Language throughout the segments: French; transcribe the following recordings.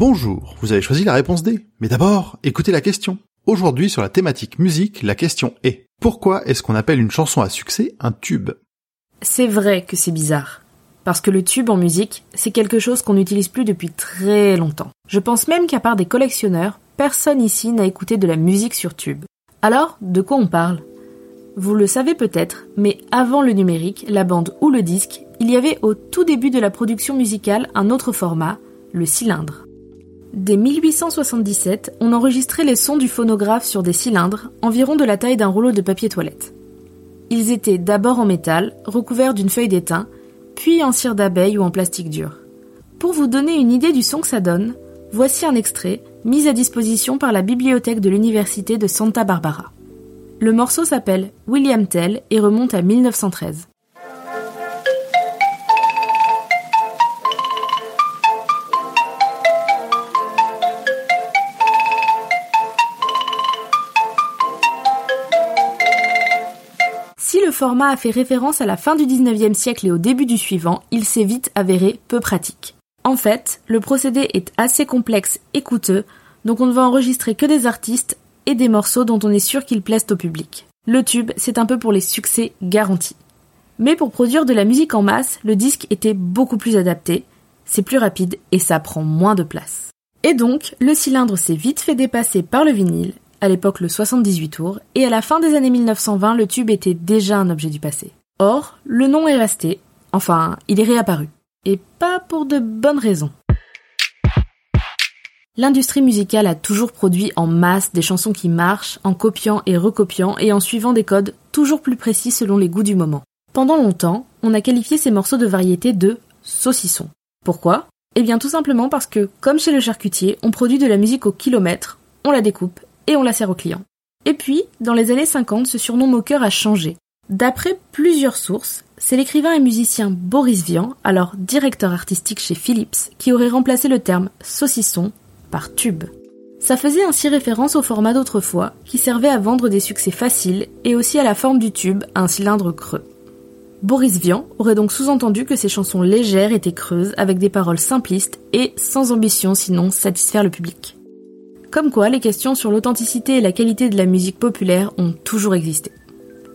Bonjour, vous avez choisi la réponse D. Mais d'abord, écoutez la question. Aujourd'hui, sur la thématique musique, la question est pourquoi est-ce qu'on appelle une chanson à succès un tube? C'est vrai que c'est bizarre. Parce que le tube en musique, c'est quelque chose qu'on n'utilise plus depuis très longtemps. Je pense même qu'à part des collectionneurs, personne ici n'a écouté de la musique sur tube. Alors, de quoi on parle? Vous le savez peut-être, mais avant le numérique, la bande ou le disque, il y avait au tout début de la production musicale un autre format, le cylindre. Dès 1877, on enregistrait les sons du phonographe sur des cylindres, environ de la taille d'un rouleau de papier toilette. Ils étaient d'abord en métal, recouverts d'une feuille d'étain, puis en cire d'abeille ou en plastique dur. Pour vous donner une idée du son que ça donne, voici un extrait mis à disposition par la bibliothèque de l'université de Santa Barbara. Le morceau s'appelle William Tell et remonte à 1913. Format a fait référence à la fin du 19e siècle et au début du suivant, il s'est vite avéré peu pratique. En fait, le procédé est assez complexe et coûteux, donc on ne va enregistrer que des artistes et des morceaux dont on est sûr qu'ils plaisent au public. Le tube, c'est un peu pour les succès garantis. Mais pour produire de la musique en masse, le disque était beaucoup plus adapté, c'est plus rapide et ça prend moins de place. Et donc, le cylindre s'est vite fait dépasser par le vinyle, à l'époque le 78 tours, et à la fin des années 1920, le tube était déjà un objet du passé. Or, le nom est resté, enfin, il est réapparu. Et pas pour de bonnes raisons. L'industrie musicale a toujours produit en masse des chansons qui marchent, en copiant et recopiant et en suivant des codes toujours plus précis selon les goûts du moment. Pendant longtemps, on a qualifié ces morceaux de variété de saucisson. Pourquoi? Eh bien tout simplement parce que, comme chez le charcutier, on produit de la musique au kilomètre, on la découpe et on la sert aux clients. Et puis, dans les années 50, ce surnom moqueur a changé. D'après plusieurs sources, c'est l'écrivain et musicien Boris Vian, alors directeur artistique chez Philips, qui aurait remplacé le terme saucisson par tube. Ça faisait ainsi référence au format d'autrefois, qui servait à vendre des succès faciles et aussi à la forme du tube, un cylindre creux. Boris Vian aurait donc sous-entendu que ses chansons légères étaient creuses, avec des paroles simplistes et sans ambition sinon satisfaire le public. Comme quoi, les questions sur l'authenticité et la qualité de la musique populaire ont toujours existé.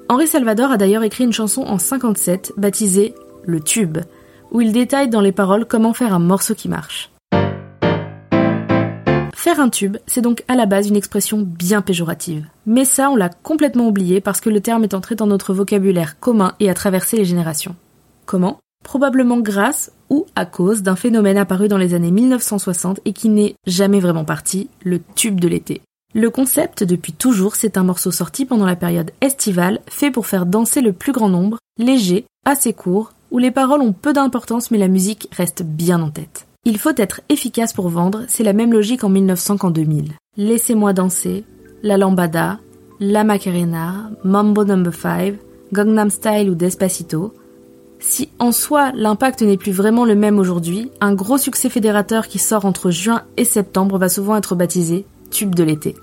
Henri Salvador a d'ailleurs écrit une chanson en 57 baptisée Le Tube, où il détaille dans les paroles comment faire un morceau qui marche. Faire un tube, c'est donc à la base une expression bien péjorative. Mais ça, on l'a complètement oublié parce que le terme est entré dans notre vocabulaire commun et a traversé les générations. Comment? Probablement grâce ou à cause d'un phénomène apparu dans les années 1960 et qui n'est jamais vraiment parti, le tube de l'été. Le concept depuis toujours, c'est un morceau sorti pendant la période estivale, fait pour faire danser le plus grand nombre, léger, assez court, où les paroles ont peu d'importance mais la musique reste bien en tête. Il faut être efficace pour vendre, c'est la même logique en 1900 qu'en 2000. Laissez-moi danser, La Lambada, La Macarena, Mambo No. 5, Gangnam Style ou Despacito. Si en soi l'impact n'est plus vraiment le même aujourd'hui, un gros succès fédérateur qui sort entre juin et septembre va souvent être baptisé tube de l'été.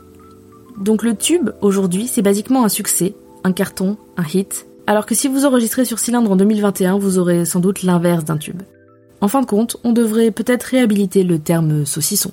Donc le tube, aujourd'hui, c'est basiquement un succès, un carton, un hit, alors que si vous enregistrez sur cylindre en 2021, vous aurez sans doute l'inverse d'un tube. En fin de compte, on devrait peut-être réhabiliter le terme saucisson.